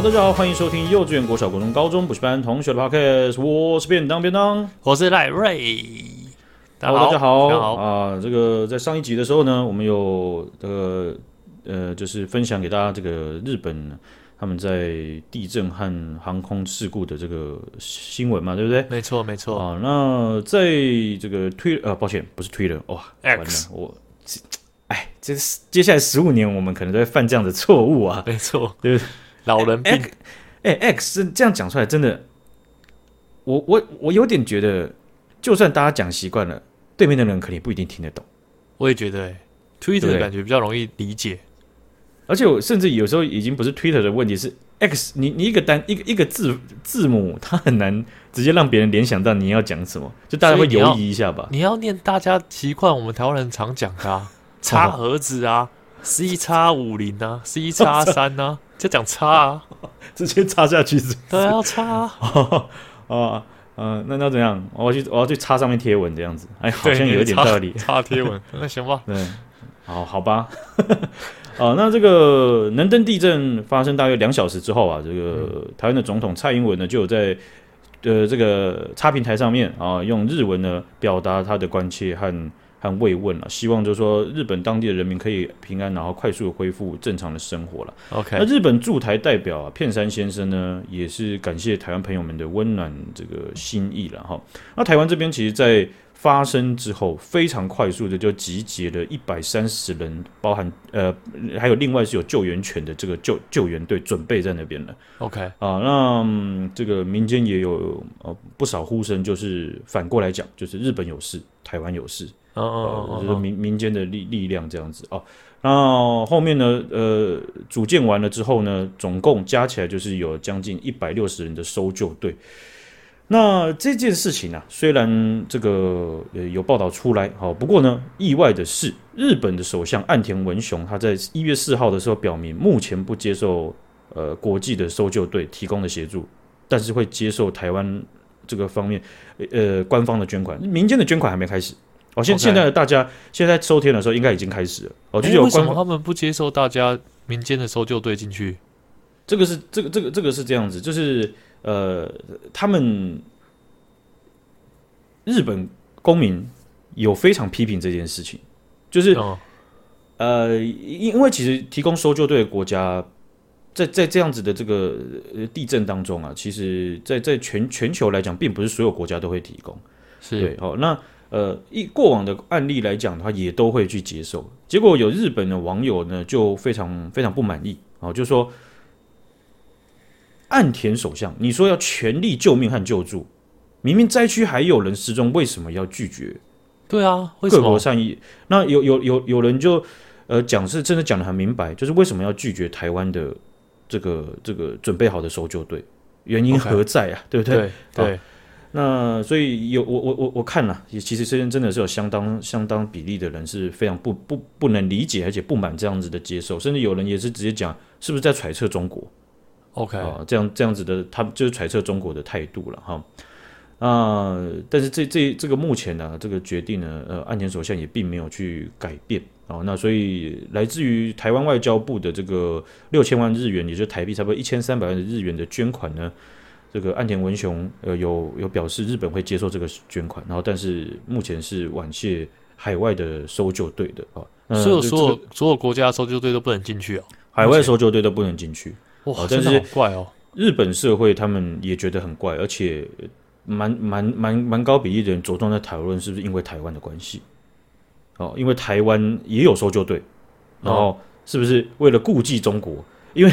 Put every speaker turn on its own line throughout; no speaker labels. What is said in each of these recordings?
好，大家好，欢迎收听幼稚园、国小、国中、高中补习班同学的 podcast，我是便当便当，
我是赖瑞。
大家好，大家好，大家好啊！这个在上一集的时候呢，我们有这个呃，就是分享给大家这个日本他们在地震和航空事故的这个新闻嘛，对不对？
没错，没错
啊。那在这个推呃，抱歉，不是推了，哇
，X，
我。哎，这接下来十五年，我们可能都会犯这样的错误啊！
没错，
就是
老人病。
哎，X 这样讲出来，真的，我我我有点觉得，就算大家讲习惯了，对面的人肯定不一定听得懂。
我也觉得，Twitter 的感觉比较容易理解，
而且我甚至有时候已经不是 Twitter 的问题，是 X，你你一个单一个一个字字母，它很难直接让别人联想到你要讲什么，就大家会犹疑一下吧。
你要，你要念大家习惯我们台湾人常讲的、啊。插盒子啊，C 叉五零啊，C 叉三啊，就讲叉啊，
直接插下去是？
对，要插啊，
啊，嗯，那那怎样？我要去，我要去插上面贴文这样子，哎，好像有一点道理。
插贴文，那行吧？
对，好，好吧。啊，那这个能登地震发生大约两小时之后啊，这个台湾的总统蔡英文呢，就有在呃这个差平台上面啊，用日文呢表达他的关切和。和慰问了，希望就是说日本当地的人民可以平安，然后快速的恢复正常的生活了。
OK，
那日本驻台代表啊片山先生呢，也是感谢台湾朋友们的温暖这个心意了哈。那台湾这边其实，在发生之后，非常快速的就集结了一百三十人，包含呃还有另外是有救援犬的这个救救援队准备在那边了。
OK，
啊，那、嗯、这个民间也有呃不少呼声，就是反过来讲，就是日本有事，台湾有事。
哦哦哦，
就是民民间的力力量这样子哦。那后面呢？呃，组建完了之后呢，总共加起来就是有将近一百六十人的搜救队。那这件事情啊，虽然这个呃有报道出来，好，不过呢，意外的是，日本的首相岸田文雄他在一月四号的时候表明，目前不接受呃国际的搜救队提供的协助，但是会接受台湾这个方面呃官方的捐款，民间的捐款还没开始。哦，现现在的大家现在收听的时候，应该已经开始了。哦，就是有
为什么他们不接受大家民间的搜救队进去？
这个是这个这个这个是这样子，就是呃，他们日本公民有非常批评这件事情，就是、哦、呃，因因为其实提供搜救队的国家，在在这样子的这个地震当中啊，其实在在全全球来讲，并不是所有国家都会提供。
是
对，哦，那。呃，一过往的案例来讲的话，也都会去接受。结果有日本的网友呢，就非常非常不满意啊，就说岸田首相，你说要全力救命和救助，明明灾区还有人失踪，为什么要拒绝？
对啊，为什么？
各国善意。那有有有有人就呃讲是真的讲的很明白，就是为什么要拒绝台湾的这个这个准备好的搜救队？原因何在啊？Okay. 对不对？
对。对
那所以有我我我我看了，也其实真真的是有相当相当比例的人是非常不不不能理解，而且不满这样子的接受，甚至有人也是直接讲是不是在揣测中国
？OK
啊，这样这样子的，他就是揣测中国的态度了哈。啊，但是这这这个目前呢，这个决定呢，呃，岸田首相也并没有去改变啊。那所以来自于台湾外交部的这个六千万日元，也就是台币差不多一千三百万的日元的捐款呢。这个岸田文雄呃有有表示日本会接受这个捐款，然后但是目前是婉谢海外的搜救队的啊，
所有所有所有国家搜救队都不能进去哦，
海外搜救队都不能进去，
哇，真的好怪哦。
日本社会他们也觉得很怪，而且蛮蛮蛮蛮高比例的人着重在讨论是不是因为台湾的关系哦，因为台湾也有搜救队，然后是不是为了顾忌中国，因为。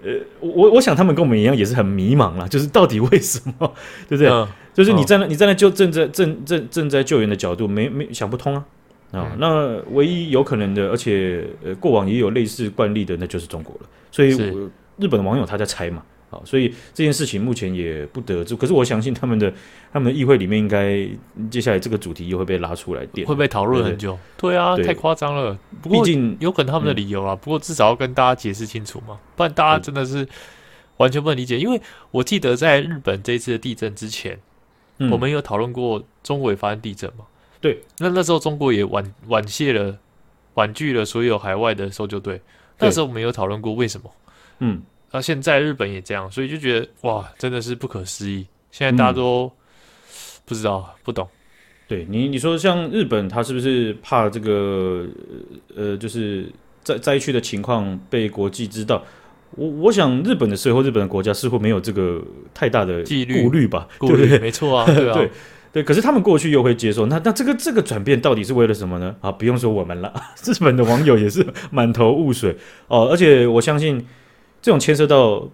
呃，我我想他们跟我们一样也是很迷茫啦，就是到底为什么，对不对？嗯、就是你站在、嗯、你站在救正在正正正在救援的角度，没没想不通啊啊！嗯、那唯一有可能的，而且呃过往也有类似惯例的，那就是中国了。所以日本的网友他在猜嘛。好，所以这件事情目前也不得知。可是我相信他们的他们的议会里面，应该接下来这个主题又会被拉出来电，
会被讨论很久。对，啊，对太夸张了。不过毕竟有可能他们的理由啊，嗯、不过至少要跟大家解释清楚嘛，不然大家真的是完全不能理解。嗯、因为我记得在日本这一次的地震之前，嗯、我们有讨论过中国也发生地震嘛？
对，
那那时候中国也婉婉谢了、婉拒了所有海外的搜救队。那时候我们有讨论过为什么？嗯。啊，现在日本也这样，所以就觉得哇，真的是不可思议。现在大家都不知道、不懂。
对你，你说像日本，他是不是怕这个呃，就是灾灾区的情况被国际知道？我我想日本的社会，日本的国家似乎没有这个太大的顾虑吧？
顾虑，没错啊，对啊
对，对。可是他们过去又会接受，那那这个这个转变到底是为了什么呢？啊，不用说我们了，日本的网友也是满头雾水哦。而且我相信，这种牵涉到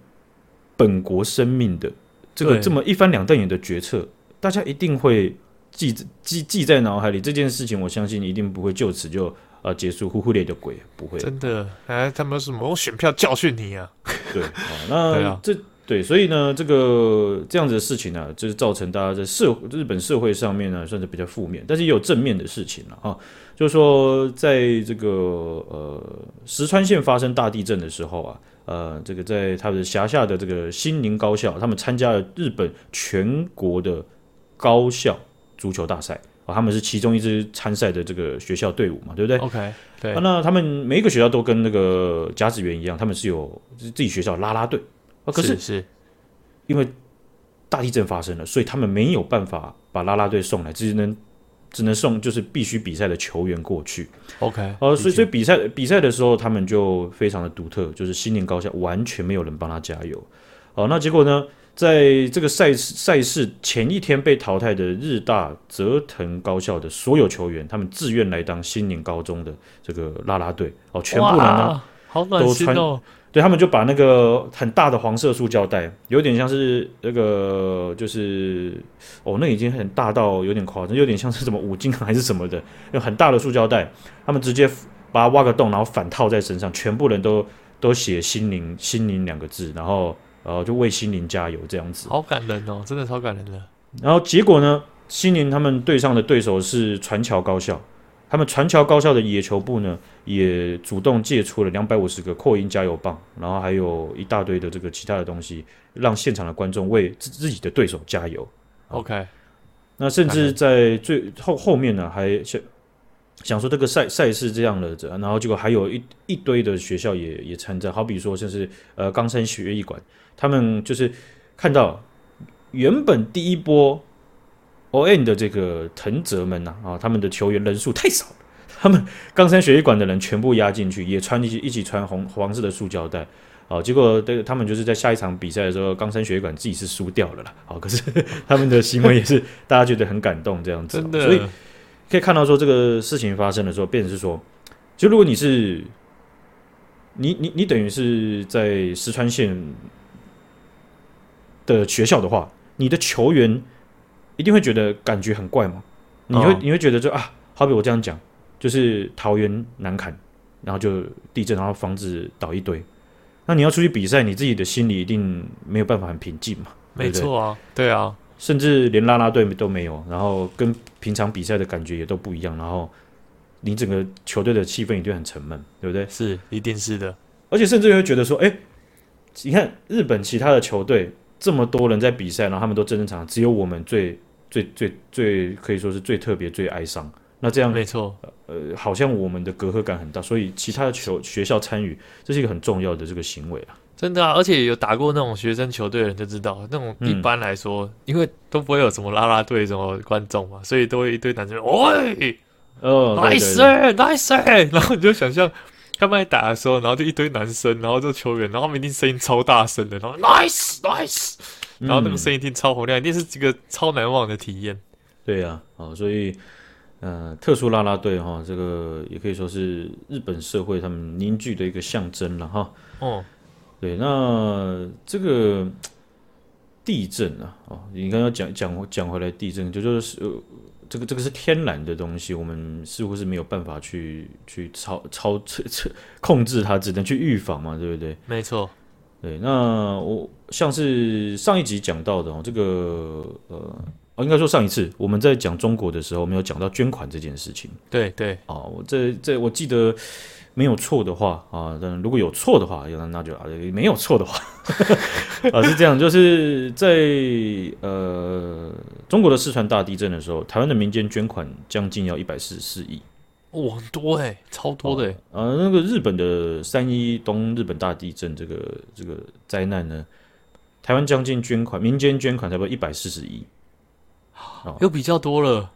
本国生命的这个这么一翻两瞪眼的决策，大家一定会。记记记在脑海里这件事情，我相信一定不会就此就呃结束。呼呼咧的鬼不会
真的哎，他们什么用选票教训你啊？
对 啊，那这对，所以呢，这个这样子的事情呢、啊，就是造成大家在社日本社会上面呢，算是比较负面，但是也有正面的事情了啊。就是说，在这个呃石川县发生大地震的时候啊，呃，这个在他的辖下的这个新宁高校，他们参加了日本全国的高校。足球大赛啊，他们是其中一支参赛的这个学校队伍嘛，对不对
？OK，对。
啊，那他们每一个学校都跟那个甲子园一样，他们是有自己学校拉拉队啊。可是是因为大地震发生了，所以他们没有办法把拉拉队送来，只能只能送就是必须比赛的球员过去。
OK，
呃，所以所以比赛比赛的时候，他们就非常的独特，就是心灵高校完全没有人帮他加油。哦，那结果呢？在这个赛事赛事前一天被淘汰的日大泽藤高校的所有球员，他们自愿来当新宁高中的这个拉拉队哦，全部人呢
好
都穿，对，他们就把那个很大的黄色塑胶袋，有点像是那个就是哦，那已经很大到有点夸张，有点像是什么五金还是什么的，有很大的塑胶袋，他们直接把它挖个洞，然后反套在身上，全部人都都写心灵”“心灵两个字，然后。然后就为心灵加油，这样子，
好感人哦，真的超感人的。
然后结果呢，心灵他们对上的对手是船桥高校，他们传桥高校的野球部呢，也主动借出了两百五十个扩音加油棒，然后还有一大堆的这个其他的东西，让现场的观众为自自己的对手加油。
OK，
那甚至在最后后面呢，还想想说这个赛赛事这样的，然后结果还有一一堆的学校也也参战，好比说像是呃冈山学艺馆。他们就是看到原本第一波 ON 的这个藤泽们呐啊，他们的球员人数太少了，他们冈山学艺馆的人全部压进去，也穿一起一起穿红黄色的塑胶袋啊。结果这个他们就是在下一场比赛的时候，冈山学艺馆自己是输掉了啦。好，可是他们的行为也是大家觉得很感动这样子。所以可以看到说这个事情发生的时候，变成是说，就如果你是你你你等于是在石川县。的学校的话，你的球员一定会觉得感觉很怪嘛？你会、哦、你会觉得就啊，好比我这样讲，就是桃园难砍，然后就地震，然后房子倒一堆，那你要出去比赛，你自己的心里一定没有办法很平静嘛？
没错啊，对啊，
甚至连啦啦队都没有，然后跟平常比赛的感觉也都不一样，然后你整个球队的气氛一定很沉闷，对不对？
是，一定是的，
而且甚至会觉得说，哎，你看日本其他的球队。这么多人在比赛，然后他们都正正常常，只有我们最最最最可以说是最特别、最哀伤。那这样
没错，
呃，好像我们的隔阂感很大，所以其他的球学校参与，这是一个很重要的这个行为啊。
真的啊，而且有打过那种学生球队的人就知道，那种一般来说，嗯、因为都不会有什么啦啦队什么观众嘛，所以都会一堆男生，喂，哦，nice，nice，然后你就想象。他们在打的时候，然后就一堆男生，然后就球员，然后他们一定声音超大声的，然后 nice nice，然后那个声音一定超洪亮，一定是这个超难忘的体验。
对呀、啊，哦，所以，呃，特殊啦啦队哈，这个也可以说是日本社会他们凝聚的一个象征了哈。哦，对，那这个地震啊，哦，你刚刚讲讲讲回来，地震就就是。呃这个这个是天然的东西，我们似乎是没有办法去去操操控制它，只能去预防嘛，对不对？
没错，
对。那我像是上一集讲到的哦，这个呃，应该说上一次我们在讲中国的时候，没有讲到捐款这件事情。
对对，
哦，我这这我记得。没有错的话啊，但如果有错的话，那那就啊，没有错的话 啊，是这样，就是在呃中国的四川大地震的时候，台湾的民间捐款将近要一百四十四亿
哇，很多哎，超多的。
呃，那个日本的三一东日本大地震这个这个灾难呢，台湾将近捐款，民间捐款差不多一百四十亿，
又比较多了。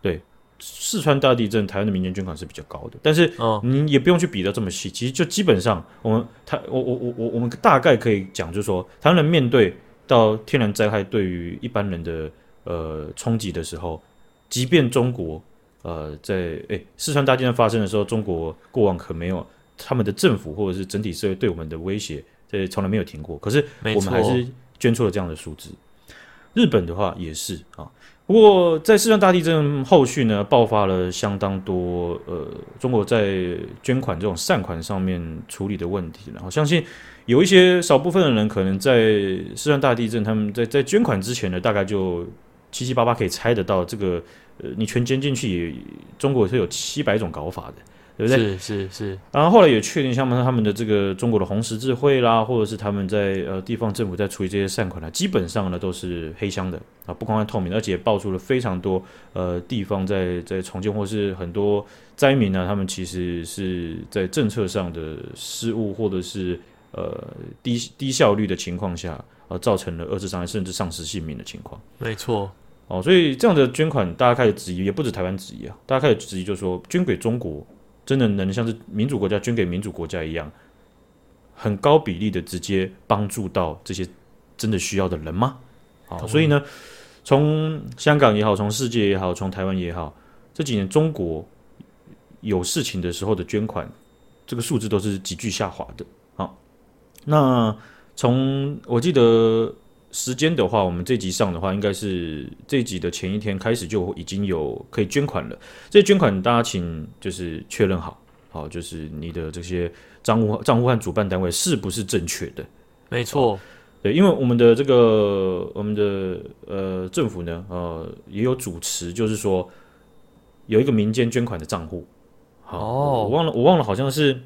对，四川大地震，台湾的民间捐款是比较高的，但是你也不用去比得这么细，其实就基本上我们台我我我我我们大概可以讲，就是说台湾人面对到天然灾害对于一般人的呃冲击的时候，即便中国。呃，在诶四川大地震发生的时候，中国过往可没有他们的政府或者是整体社会对我们的威胁，这从来没有停过。可是我们还是捐出了这样的数字。日本的话也是啊，不过在四川大地震后续呢，爆发了相当多呃，中国在捐款这种善款上面处理的问题。然后相信有一些少部分的人可能在四川大地震，他们在在捐款之前呢，大概就七七八八可以猜得到这个。呃，你全捐进去，中国是有七百种搞法的，对不对？
是是是。
然后后来也确定，像他们的这个中国的红十字会啦，或者是他们在呃地方政府在处理这些善款呢，基本上呢都是黑箱的啊，不公开透明，而且爆出了非常多呃地方在在重建或是很多灾民呢，他们其实是在政策上的失误或者是呃低低效率的情况下，呃造成了二次伤害甚至丧失性命的情况。
没错。
哦，所以这样的捐款，大家开始质疑，也不止台湾质疑啊，大家开始质疑，就是说，捐给中国，真的能像是民主国家捐给民主国家一样，很高比例的直接帮助到这些真的需要的人吗？好，所以呢，从香港也好，从世界也好，从台湾也好，这几年中国有事情的时候的捐款，这个数字都是急剧下滑的。好，那从我记得。时间的话，我们这集上的话，应该是这集的前一天开始就已经有可以捐款了。这些捐款大家请就是确认好，好，就是你的这些账户账户和主办单位是不是正确的？
没错，
对，因为我们的这个我们的呃政府呢，呃也有主持，就是说有一个民间捐款的账户。好，哦，我忘了，我忘了，好像是。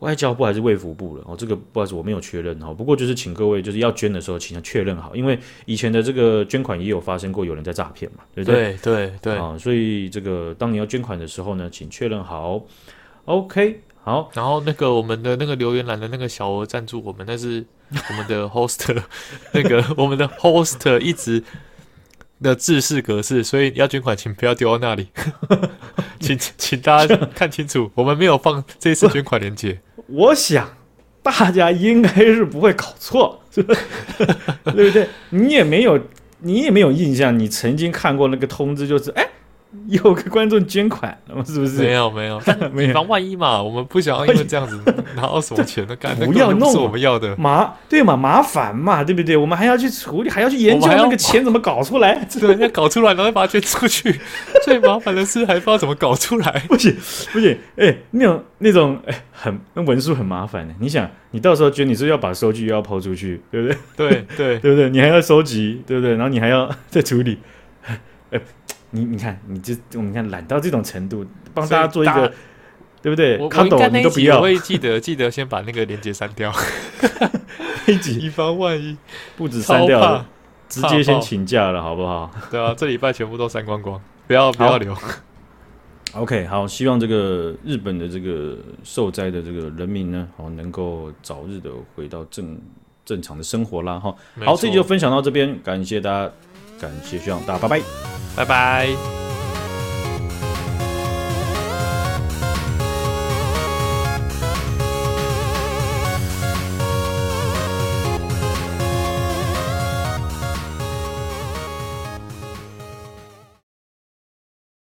外交部还是卫福部了哦，这个不好意思，我没有确认哈。不过就是请各位就是要捐的时候，请确认好，因为以前的这个捐款也有发生过有人在诈骗嘛，对不对？
对对对
啊，所以这个当你要捐款的时候呢，请确认好。OK，好。
然后那个我们的那个留言栏的那个小额赞助，我们那是 我们的 host，那个 我们的 host 一直的制式格式，所以要捐款请不要丢到那里，请请大家看清楚，我们没有放这次捐款链接。
我想，大家应该是不会搞错，对不对？你也没有，你也没有印象，你曾经看过那个通知，就是哎。有个观众捐款，是不是？
没有没有，以防万一嘛，我们不想要因为这样子 拿到什么钱的干，
不要弄，
是我们要的
麻对嘛，麻烦嘛，对不对？我们还要去处理，还要去研究那个钱怎么搞出来，
对，要搞出来，然后把它捐出去。最麻烦的是还不知道怎么搞出来，
不行不行，哎，那种那种哎，很那文书很麻烦的。你想，你到时候捐，你是要把收据又要抛出去，对不对？
对对
对不对？你还要收集，对不对？然后你还要再处理，哎。你你看，你就我们看懒到这种程度，帮大家做一个，对不对？
我我应该那一集我会记得记得先把那个链接删掉，
一集
以防万一，
不止删掉了，直接先请假了，好不好？
对啊，这礼拜全部都删光光，不要不要留。
OK，好，希望这个日本的这个受灾的这个人民呢，好能够早日的回到正正常的生活啦，哈。好，这集就分享到这边，感谢大家。感谢，希望大家拜拜，
拜拜。